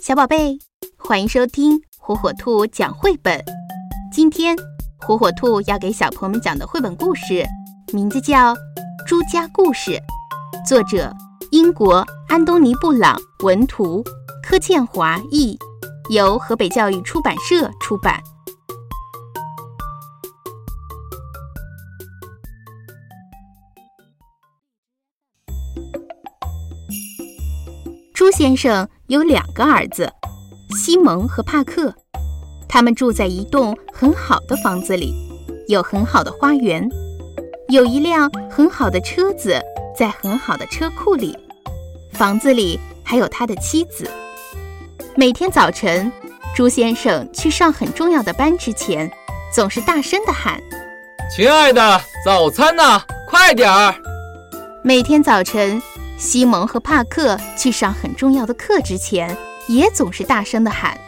小宝贝，欢迎收听火火兔讲绘本。今天，火火兔要给小朋友们讲的绘本故事，名字叫《朱家故事》，作者英国安东尼·布朗文图，柯倩华译，由河北教育出版社出版。朱先生有两个儿子，西蒙和帕克。他们住在一栋很好的房子里，有很好的花园，有一辆很好的车子在很好的车库里。房子里还有他的妻子。每天早晨，朱先生去上很重要的班之前，总是大声地喊：“亲爱的，早餐呢？快点儿！”每天早晨。西蒙和帕克去上很重要的课之前，也总是大声地喊：“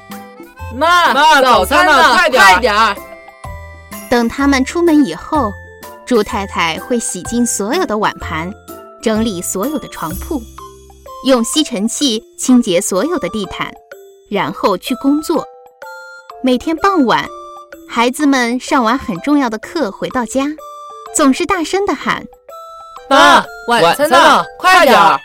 妈妈，早餐呢？快点儿！”等他们出门以后，猪太太会洗净所有的碗盘，整理所有的床铺，用吸尘器清洁所有的地毯，然后去工作。每天傍晚，孩子们上完很重要的课回到家，总是大声地喊。妈，晚餐呢？快点儿！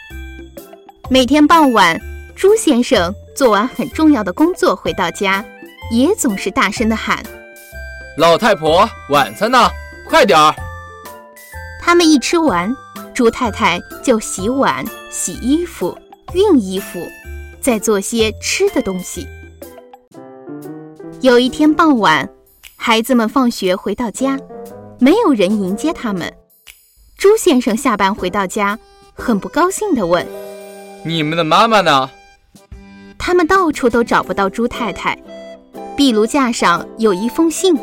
每天傍晚，朱先生做完很重要的工作回到家，也总是大声的喊：“老太婆，晚餐呢？快点儿！”他们一吃完，朱太太就洗碗、洗衣服、熨衣服，再做些吃的东西。有一天傍晚，孩子们放学回到家，没有人迎接他们。朱先生下班回到家，很不高兴地问：“你们的妈妈呢？”他们到处都找不到朱太太。壁炉架上有一封信。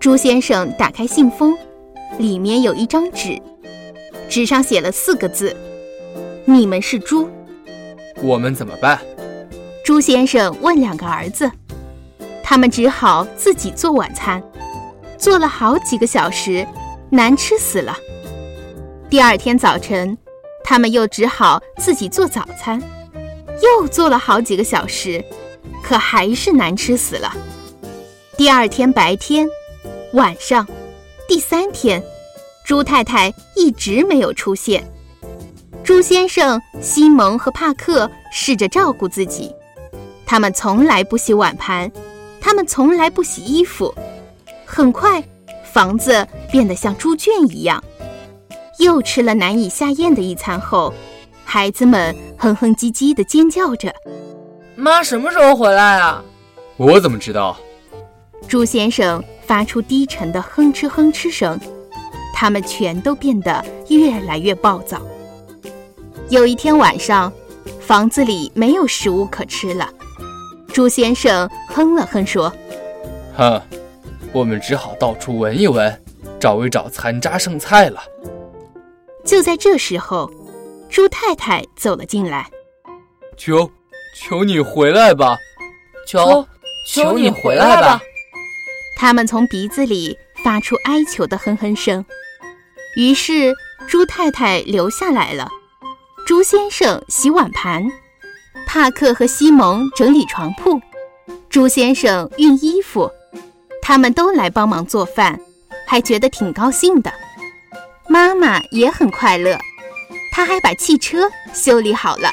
朱先生打开信封，里面有一张纸，纸上写了四个字：“你们是猪。”我们怎么办？朱先生问两个儿子。他们只好自己做晚餐，做了好几个小时，难吃死了。第二天早晨，他们又只好自己做早餐，又做了好几个小时，可还是难吃死了。第二天白天、晚上，第三天，猪太太一直没有出现。猪先生、西蒙和帕克试着照顾自己，他们从来不洗碗盘，他们从来不洗衣服。很快，房子变得像猪圈一样。又吃了难以下咽的一餐后，孩子们哼哼唧唧地尖叫着：“妈什么时候回来啊？”我怎么知道？朱先生发出低沉的哼哧哼哧声。他们全都变得越来越暴躁。有一天晚上，房子里没有食物可吃了。朱先生哼了哼说：“哼，我们只好到处闻一闻，找一找残渣剩菜了。”就在这时候，猪太太走了进来。求，求你回来吧！求，求你回来吧！他们从鼻子里发出哀求的哼哼声。于是，猪太太留下来了。猪先生洗碗盘，帕克和西蒙整理床铺，猪先生熨衣服，他们都来帮忙做饭，还觉得挺高兴的。妈妈也很快乐，她还把汽车修理好了。